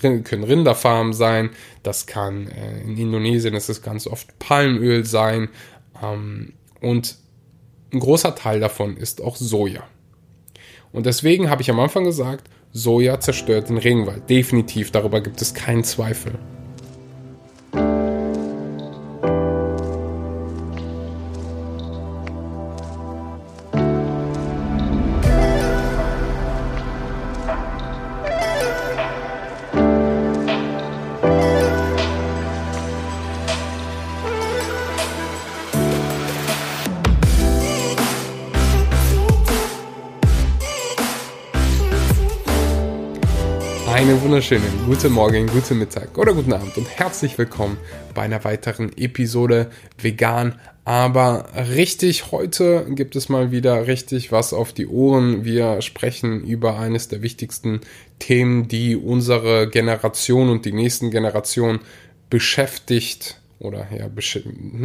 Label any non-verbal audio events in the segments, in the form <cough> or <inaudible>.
können Rinderfarmen sein, das kann äh, in Indonesien ist es ganz oft Palmöl sein ähm, und ein großer Teil davon ist auch Soja. Und deswegen habe ich am Anfang gesagt, Soja zerstört den Regenwald. Definitiv, darüber gibt es keinen Zweifel. Einen wunderschönen guten Morgen, guten Mittag oder guten Abend und herzlich willkommen bei einer weiteren Episode Vegan, aber richtig. Heute gibt es mal wieder richtig was auf die Ohren. Wir sprechen über eines der wichtigsten Themen, die unsere Generation und die nächsten Generationen beschäftigt oder ja,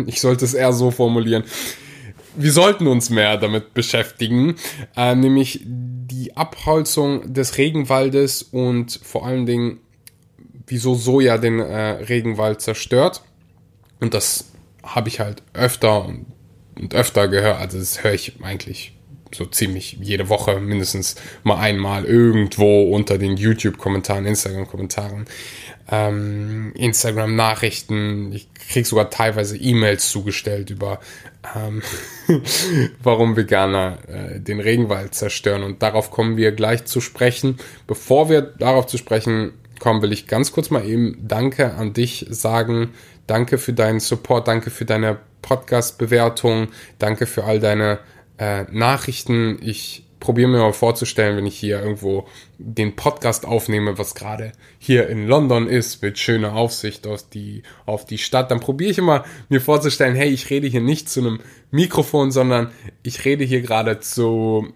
ich sollte es eher so formulieren wir sollten uns mehr damit beschäftigen, äh, nämlich die Abholzung des Regenwaldes und vor allen Dingen, wieso Soja den äh, Regenwald zerstört. Und das habe ich halt öfter und, und öfter gehört. Also das höre ich eigentlich so ziemlich jede Woche mindestens mal einmal irgendwo unter den YouTube-Kommentaren, Instagram-Kommentaren ähm, Instagram-Nachrichten. Ich krieg sogar teilweise E-Mails zugestellt über, ähm, <laughs> warum Veganer äh, den Regenwald zerstören. Und darauf kommen wir gleich zu sprechen. Bevor wir darauf zu sprechen kommen, will ich ganz kurz mal eben Danke an dich sagen. Danke für deinen Support, danke für deine Podcast-Bewertung, danke für all deine äh, Nachrichten. Ich probiere mir mal vorzustellen, wenn ich hier irgendwo den Podcast aufnehme, was gerade hier in London ist, mit schöner Aufsicht auf die, auf die Stadt, dann probiere ich immer mir vorzustellen, hey, ich rede hier nicht zu einem Mikrofon, sondern ich rede hier gerade zu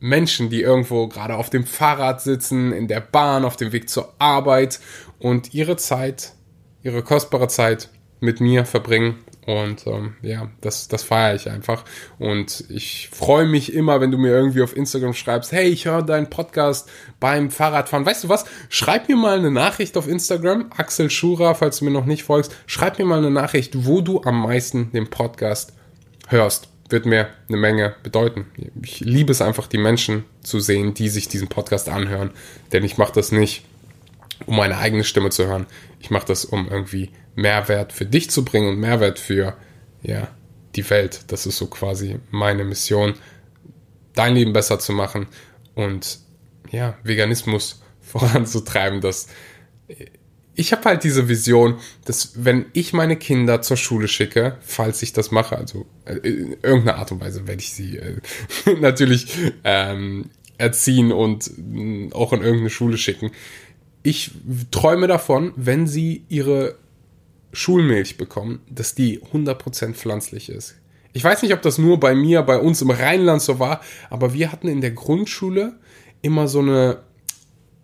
Menschen, die irgendwo gerade auf dem Fahrrad sitzen, in der Bahn, auf dem Weg zur Arbeit und ihre Zeit, ihre kostbare Zeit mit mir verbringen und ähm, ja, das, das feiere ich einfach. Und ich freue mich immer, wenn du mir irgendwie auf Instagram schreibst, hey, ich höre deinen Podcast beim Fahrradfahren. Weißt du was? Schreib mir mal eine Nachricht auf Instagram, Axel Schura, falls du mir noch nicht folgst. Schreib mir mal eine Nachricht, wo du am meisten den Podcast hörst. Wird mir eine Menge bedeuten. Ich liebe es einfach, die Menschen zu sehen, die sich diesen Podcast anhören. Denn ich mache das nicht, um meine eigene Stimme zu hören. Ich mache das, um irgendwie Mehrwert für dich zu bringen und Mehrwert für ja, die Welt. Das ist so quasi meine Mission, dein Leben besser zu machen und ja, Veganismus <laughs> voranzutreiben. Dass ich habe halt diese Vision, dass wenn ich meine Kinder zur Schule schicke, falls ich das mache, also äh, in irgendeiner Art und Weise werde ich sie äh, <laughs> natürlich ähm, erziehen und äh, auch in irgendeine Schule schicken. Ich träume davon, wenn sie ihre Schulmilch bekommen, dass die 100% pflanzlich ist. Ich weiß nicht, ob das nur bei mir, bei uns im Rheinland so war, aber wir hatten in der Grundschule immer so eine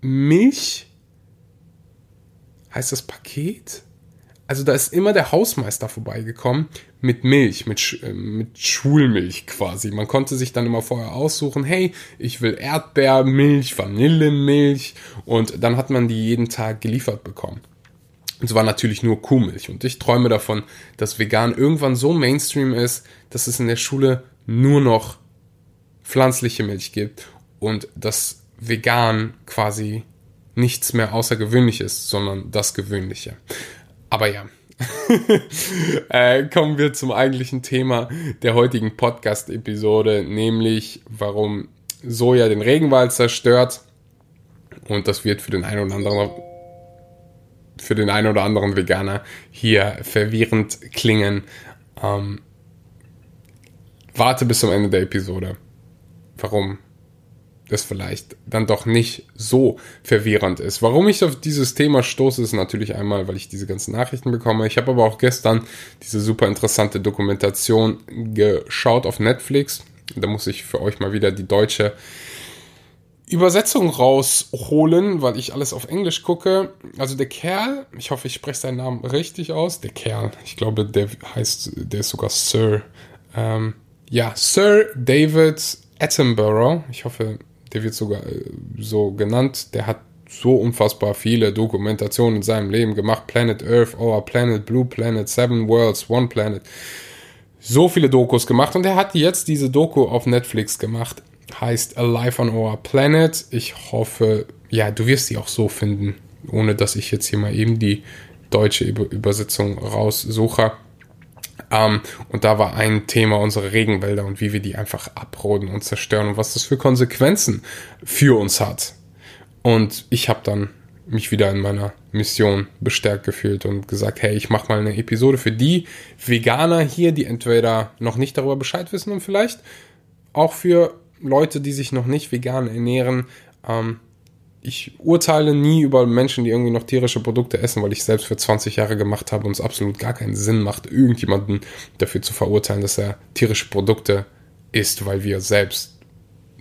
Milch. Heißt das Paket? Also da ist immer der Hausmeister vorbeigekommen mit Milch, mit, äh, mit Schulmilch quasi. Man konnte sich dann immer vorher aussuchen, hey, ich will Erdbeermilch, Vanillemilch und dann hat man die jeden Tag geliefert bekommen. Und es war natürlich nur Kuhmilch. Und ich träume davon, dass vegan irgendwann so Mainstream ist, dass es in der Schule nur noch pflanzliche Milch gibt und dass vegan quasi nichts mehr außergewöhnlich ist, sondern das Gewöhnliche. Aber ja, <laughs> äh, kommen wir zum eigentlichen Thema der heutigen Podcast-Episode, nämlich warum Soja den Regenwald zerstört. Und das wird für den einen oder anderen für den einen oder anderen Veganer hier verwirrend klingen. Ähm, warte bis zum Ende der Episode. Warum das vielleicht dann doch nicht so verwirrend ist. Warum ich auf dieses Thema stoße, ist natürlich einmal, weil ich diese ganzen Nachrichten bekomme. Ich habe aber auch gestern diese super interessante Dokumentation geschaut auf Netflix. Da muss ich für euch mal wieder die deutsche Übersetzung rausholen, weil ich alles auf Englisch gucke. Also der Kerl, ich hoffe, ich spreche seinen Namen richtig aus. Der Kerl, ich glaube, der heißt, der ist sogar Sir. Ähm, ja, Sir David Attenborough. Ich hoffe, der wird sogar äh, so genannt. Der hat so unfassbar viele Dokumentationen in seinem Leben gemacht. Planet Earth, Our Planet, Blue Planet, Seven Worlds, One Planet. So viele Dokus gemacht und er hat jetzt diese Doku auf Netflix gemacht. Heißt Alive on Our Planet. Ich hoffe, ja, du wirst sie auch so finden, ohne dass ich jetzt hier mal eben die deutsche Übersetzung raussuche. Um, ähm, und da war ein Thema unsere Regenwälder und wie wir die einfach abroden und zerstören und was das für Konsequenzen für uns hat. Und ich habe dann mich wieder in meiner Mission bestärkt gefühlt und gesagt, hey, ich mache mal eine Episode für die Veganer hier, die entweder noch nicht darüber Bescheid wissen und vielleicht auch für Leute, die sich noch nicht vegan ernähren. Ähm, ich urteile nie über Menschen, die irgendwie noch tierische Produkte essen, weil ich selbst für 20 Jahre gemacht habe und es absolut gar keinen Sinn macht, irgendjemanden dafür zu verurteilen, dass er tierische Produkte isst, weil wir selbst,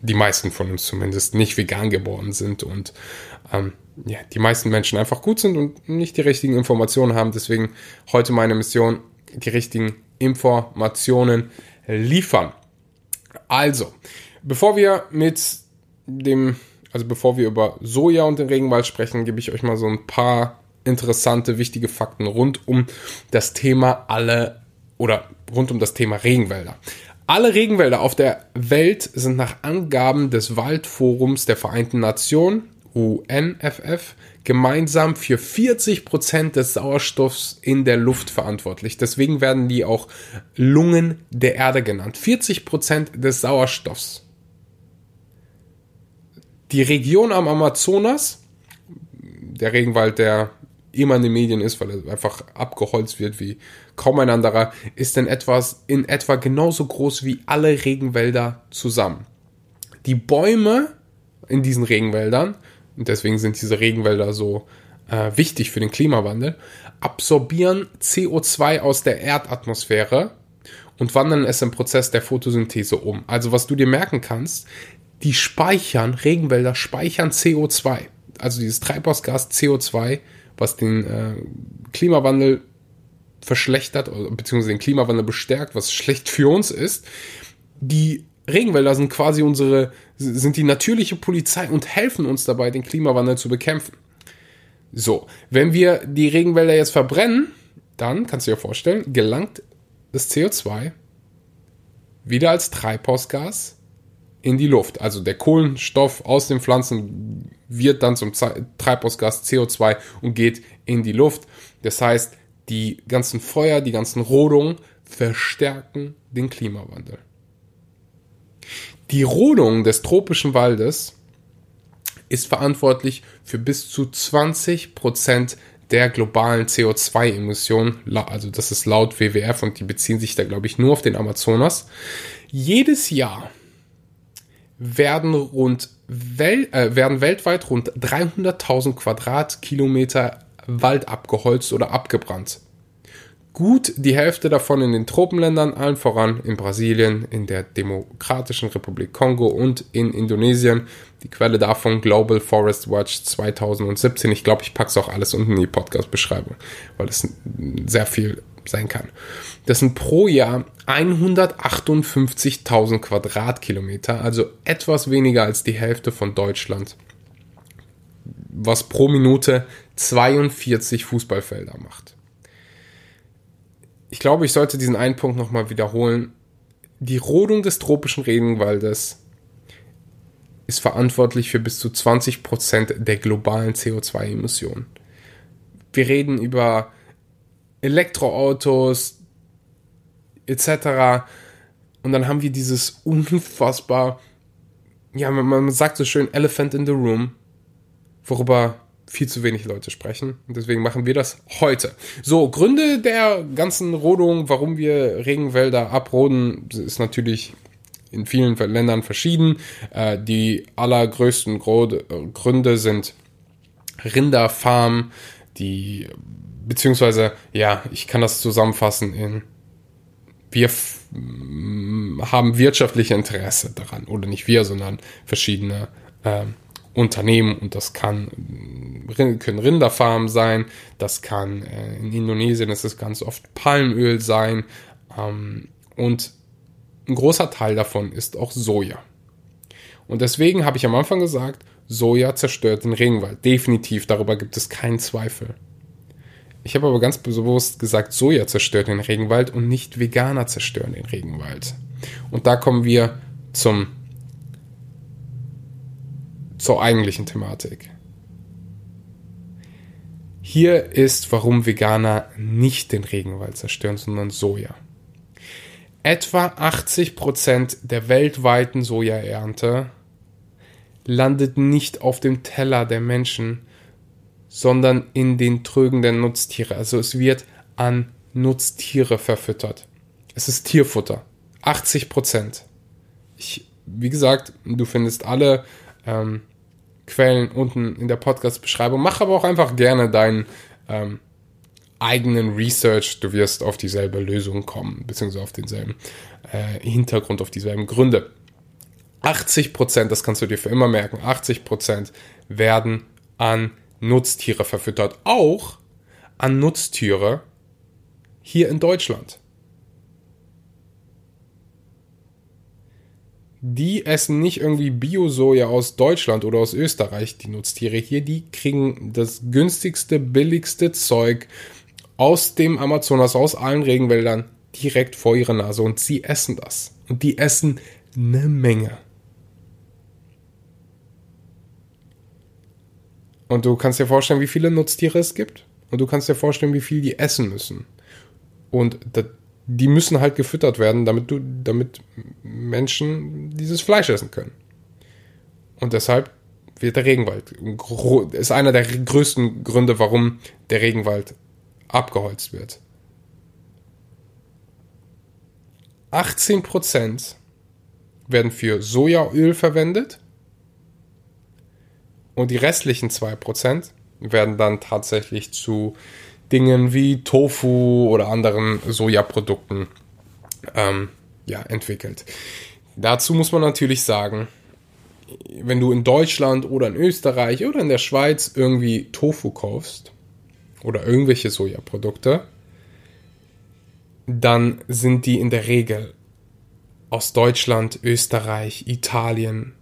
die meisten von uns zumindest, nicht vegan geboren sind und ähm, ja, die meisten Menschen einfach gut sind und nicht die richtigen Informationen haben. Deswegen heute meine Mission, die richtigen Informationen liefern. Also, bevor wir mit dem also bevor wir über Soja und den Regenwald sprechen, gebe ich euch mal so ein paar interessante, wichtige Fakten rund um das Thema alle oder rund um das Thema Regenwälder. Alle Regenwälder auf der Welt sind nach Angaben des Waldforums der Vereinten Nationen, UNFF, gemeinsam für 40 Prozent des Sauerstoffs in der Luft verantwortlich. Deswegen werden die auch Lungen der Erde genannt. 40 Prozent des Sauerstoffs die Region am Amazonas, der Regenwald, der immer in den Medien ist, weil er einfach abgeholzt wird wie kaum ein anderer, ist in, etwas, in etwa genauso groß wie alle Regenwälder zusammen. Die Bäume in diesen Regenwäldern, und deswegen sind diese Regenwälder so äh, wichtig für den Klimawandel, absorbieren CO2 aus der Erdatmosphäre und wandeln es im Prozess der Photosynthese um. Also was du dir merken kannst, die speichern, Regenwälder speichern CO2. Also dieses Treibhausgas CO2, was den äh, Klimawandel verschlechtert, beziehungsweise den Klimawandel bestärkt, was schlecht für uns ist. Die Regenwälder sind quasi unsere, sind die natürliche Polizei und helfen uns dabei, den Klimawandel zu bekämpfen. So, wenn wir die Regenwälder jetzt verbrennen, dann, kannst du dir vorstellen, gelangt das CO2 wieder als Treibhausgas in die Luft. Also der Kohlenstoff aus den Pflanzen wird dann zum Treibhausgas CO2 und geht in die Luft. Das heißt, die ganzen Feuer, die ganzen Rodungen verstärken den Klimawandel. Die Rodung des tropischen Waldes ist verantwortlich für bis zu 20 Prozent der globalen CO2-Emissionen. Also das ist laut WWF und die beziehen sich da, glaube ich, nur auf den Amazonas. Jedes Jahr werden rund Wel äh, werden weltweit rund 300.000 Quadratkilometer Wald abgeholzt oder abgebrannt. Gut die Hälfte davon in den Tropenländern, allen voran in Brasilien, in der Demokratischen Republik Kongo und in Indonesien. Die Quelle davon Global Forest Watch 2017. Ich glaube, ich packe es auch alles unten in die Podcast-Beschreibung, weil es sehr viel sein kann. Das sind pro Jahr 158.000 Quadratkilometer, also etwas weniger als die Hälfte von Deutschland, was pro Minute 42 Fußballfelder macht. Ich glaube, ich sollte diesen einen Punkt nochmal wiederholen. Die Rodung des tropischen Regenwaldes ist verantwortlich für bis zu 20 Prozent der globalen CO2-Emissionen. Wir reden über Elektroautos etc. Und dann haben wir dieses unfassbar, ja, man, man sagt so schön Elephant in the Room, worüber viel zu wenig Leute sprechen. Und deswegen machen wir das heute. So, Gründe der ganzen Rodung, warum wir Regenwälder abroden, ist natürlich in vielen Ländern verschieden. Äh, die allergrößten Gründe sind Rinderfarmen, die beziehungsweise, ja, ich kann das zusammenfassen in wir haben wirtschaftliche Interesse daran. Oder nicht wir, sondern verschiedene äh, Unternehmen. Und das kann, können Rinderfarmen sein, das kann äh, in Indonesien ist ganz oft Palmöl sein. Ähm, und ein großer Teil davon ist auch Soja. Und deswegen habe ich am Anfang gesagt, Soja zerstört den Regenwald. Definitiv, darüber gibt es keinen Zweifel. Ich habe aber ganz bewusst gesagt, Soja zerstört den Regenwald und nicht Veganer zerstören den Regenwald. Und da kommen wir zum, zur eigentlichen Thematik. Hier ist, warum Veganer nicht den Regenwald zerstören, sondern Soja. Etwa 80% der weltweiten Sojaernte landet nicht auf dem Teller der Menschen, sondern in den Trögen der Nutztiere. Also es wird an Nutztiere verfüttert. Es ist Tierfutter. 80 Prozent. wie gesagt, du findest alle ähm, Quellen unten in der Podcast-Beschreibung. Mach aber auch einfach gerne deinen ähm, eigenen Research. Du wirst auf dieselbe Lösung kommen, beziehungsweise auf denselben äh, Hintergrund, auf dieselben Gründe. 80 Prozent, das kannst du dir für immer merken, 80 Prozent werden an Nutztiere verfüttert. Auch an Nutztiere hier in Deutschland. Die essen nicht irgendwie Bio-Soja aus Deutschland oder aus Österreich, die Nutztiere hier. Die kriegen das günstigste, billigste Zeug aus dem Amazonas, aus allen Regenwäldern direkt vor ihrer Nase und sie essen das. Und die essen eine Menge. Und du kannst dir vorstellen, wie viele Nutztiere es gibt. Und du kannst dir vorstellen, wie viel die essen müssen. Und die müssen halt gefüttert werden, damit du, damit Menschen dieses Fleisch essen können. Und deshalb wird der Regenwald, ist einer der größten Gründe, warum der Regenwald abgeholzt wird. 18% werden für Sojaöl verwendet und die restlichen 2% werden dann tatsächlich zu Dingen wie Tofu oder anderen Sojaprodukten ähm, ja, entwickelt. Dazu muss man natürlich sagen, wenn du in Deutschland oder in Österreich oder in der Schweiz irgendwie Tofu kaufst oder irgendwelche Sojaprodukte, dann sind die in der Regel aus Deutschland, Österreich, Italien,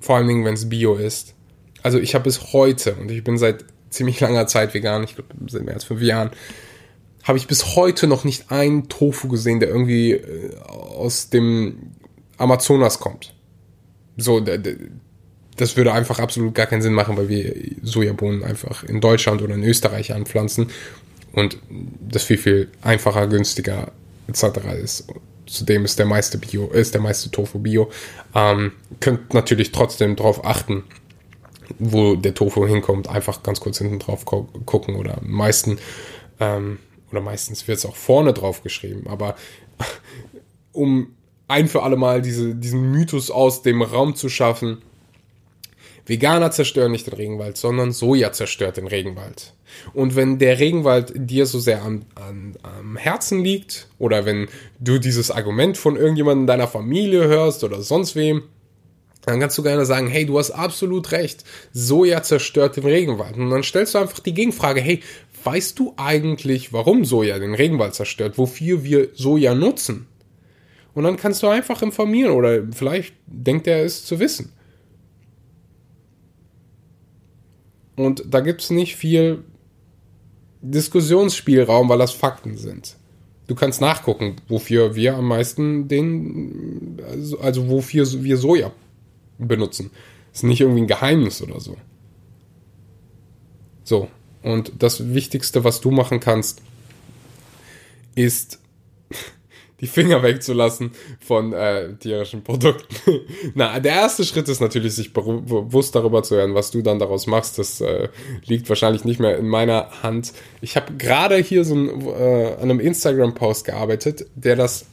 vor allen Dingen, wenn es Bio ist, also ich habe bis heute, und ich bin seit ziemlich langer Zeit vegan, ich glaube seit mehr als fünf Jahren, habe ich bis heute noch nicht einen Tofu gesehen, der irgendwie äh, aus dem Amazonas kommt. So, das würde einfach absolut gar keinen Sinn machen, weil wir Sojabohnen einfach in Deutschland oder in Österreich anpflanzen und das viel, viel einfacher, günstiger etc. ist. Zudem ist der meiste Bio, ist der meiste Tofu Bio. Ähm, könnt natürlich trotzdem darauf achten, wo der Tofu hinkommt, einfach ganz kurz hinten drauf gucken oder meisten ähm, oder meistens wird es auch vorne drauf geschrieben, aber <laughs> um ein für alle Mal diese, diesen Mythos aus dem Raum zu schaffen, Veganer zerstören nicht den Regenwald, sondern Soja zerstört den Regenwald. Und wenn der Regenwald dir so sehr am, am, am Herzen liegt, oder wenn du dieses Argument von irgendjemandem deiner Familie hörst oder sonst wem, dann kannst du gerne sagen, hey, du hast absolut recht, Soja zerstört den Regenwald. Und dann stellst du einfach die Gegenfrage, hey, weißt du eigentlich, warum Soja den Regenwald zerstört, wofür wir Soja nutzen? Und dann kannst du einfach informieren oder vielleicht denkt er es zu wissen. Und da gibt es nicht viel Diskussionsspielraum, weil das Fakten sind. Du kannst nachgucken, wofür wir am meisten den, also, also wofür wir Soja benutzen. Ist nicht irgendwie ein Geheimnis oder so. So, und das Wichtigste, was du machen kannst, ist <laughs> die Finger wegzulassen von äh, tierischen Produkten. <laughs> Na, der erste Schritt ist natürlich, sich bewusst darüber zu werden, was du dann daraus machst. Das äh, liegt wahrscheinlich nicht mehr in meiner Hand. Ich habe gerade hier so ein, äh, an einem Instagram-Post gearbeitet, der das,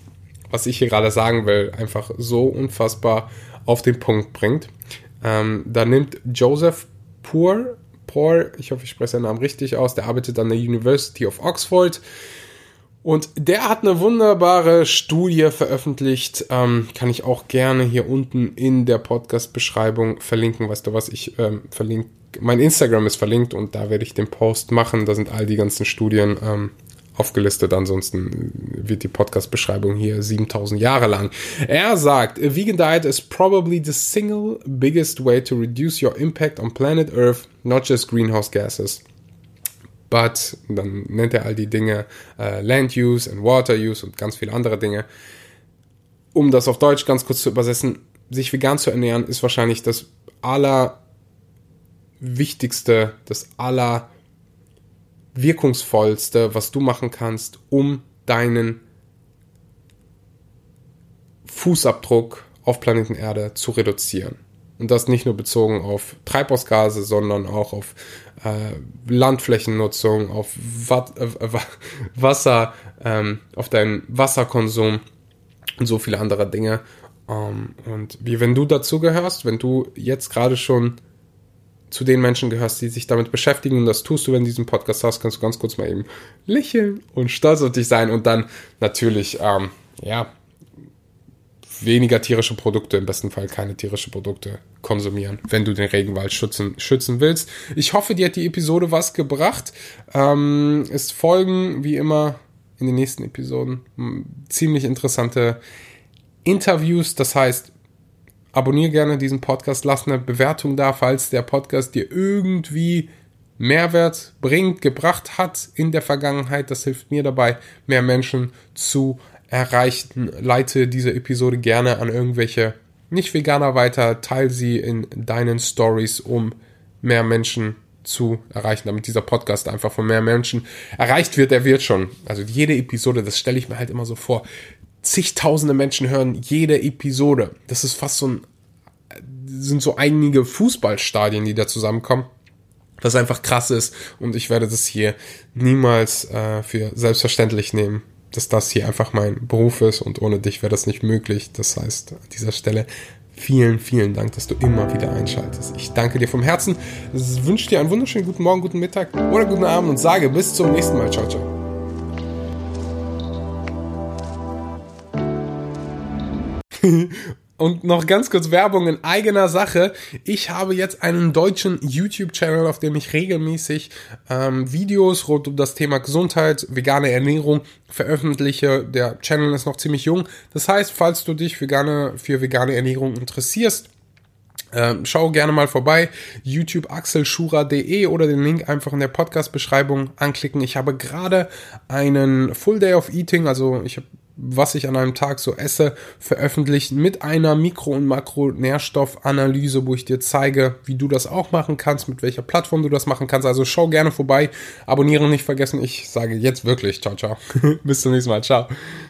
was ich hier gerade sagen will, einfach so unfassbar auf den Punkt bringt. Ähm, da nimmt Joseph Poor, Poor, ich hoffe, ich spreche seinen Namen richtig aus, der arbeitet an der University of Oxford. Und der hat eine wunderbare Studie veröffentlicht. Ähm, kann ich auch gerne hier unten in der Podcast-Beschreibung verlinken. Weißt du was? Ich ähm, verlinke. Mein Instagram ist verlinkt und da werde ich den Post machen. Da sind all die ganzen Studien ähm, aufgelistet. Ansonsten wird die Podcast-Beschreibung hier 7000 Jahre lang. Er sagt, a vegan diet is probably the single biggest way to reduce your impact on planet Earth, not just greenhouse gases. But, dann nennt er all die Dinge, uh, Land Use and Water Use und ganz viele andere Dinge. Um das auf Deutsch ganz kurz zu übersetzen, sich vegan zu ernähren ist wahrscheinlich das allerwichtigste, das aller wirkungsvollste, was du machen kannst, um deinen Fußabdruck auf Planeten Erde zu reduzieren. Und das nicht nur bezogen auf Treibhausgase, sondern auch auf äh, Landflächennutzung, auf Wat äh, Wasser, ähm, auf deinen Wasserkonsum und so viele andere Dinge. Ähm, und wie wenn du dazu gehörst, wenn du jetzt gerade schon zu den Menschen gehörst, die sich damit beschäftigen. Und das tust du, wenn du diesen Podcast hast, kannst du ganz kurz mal eben lächeln und stolz auf dich sein und dann natürlich, ähm, ja, weniger tierische Produkte, im besten Fall keine tierischen Produkte konsumieren, wenn du den Regenwald schützen, schützen willst. Ich hoffe, dir hat die Episode was gebracht. Ähm, es folgen, wie immer, in den nächsten Episoden ziemlich interessante Interviews. Das heißt, abonniere gerne diesen Podcast, lass eine Bewertung da, falls der Podcast dir irgendwie Mehrwert bringt, gebracht hat in der Vergangenheit. Das hilft mir dabei, mehr Menschen zu erreichen. Leite diese Episode gerne an irgendwelche Nicht-Veganer weiter, teile sie in deinen Stories, um mehr Menschen zu erreichen, damit dieser Podcast einfach von mehr Menschen erreicht wird. Er wird schon. Also jede Episode, das stelle ich mir halt immer so vor zigtausende Menschen hören jede Episode. Das ist fast so ein, sind so einige Fußballstadien, die da zusammenkommen. Was einfach krass ist und ich werde das hier niemals äh, für selbstverständlich nehmen, dass das hier einfach mein Beruf ist und ohne dich wäre das nicht möglich. Das heißt, an dieser Stelle vielen, vielen Dank, dass du immer wieder einschaltest. Ich danke dir vom Herzen, wünsche dir einen wunderschönen guten Morgen, guten Mittag oder guten Abend und sage bis zum nächsten Mal. Ciao, ciao. <laughs> Und noch ganz kurz Werbung in eigener Sache. Ich habe jetzt einen deutschen YouTube-Channel, auf dem ich regelmäßig ähm, Videos rund um das Thema Gesundheit, vegane Ernährung veröffentliche. Der Channel ist noch ziemlich jung. Das heißt, falls du dich vegane, für vegane Ernährung interessierst, ähm, schau gerne mal vorbei, YouTube axelschura.de oder den Link einfach in der Podcast-Beschreibung anklicken. Ich habe gerade einen Full Day of Eating, also ich habe was ich an einem Tag so esse, veröffentlicht mit einer Mikro- und Makronährstoffanalyse, wo ich dir zeige, wie du das auch machen kannst, mit welcher Plattform du das machen kannst. Also schau gerne vorbei, abonnieren nicht vergessen. Ich sage jetzt wirklich ciao, ciao. <laughs> Bis zum nächsten Mal. Ciao.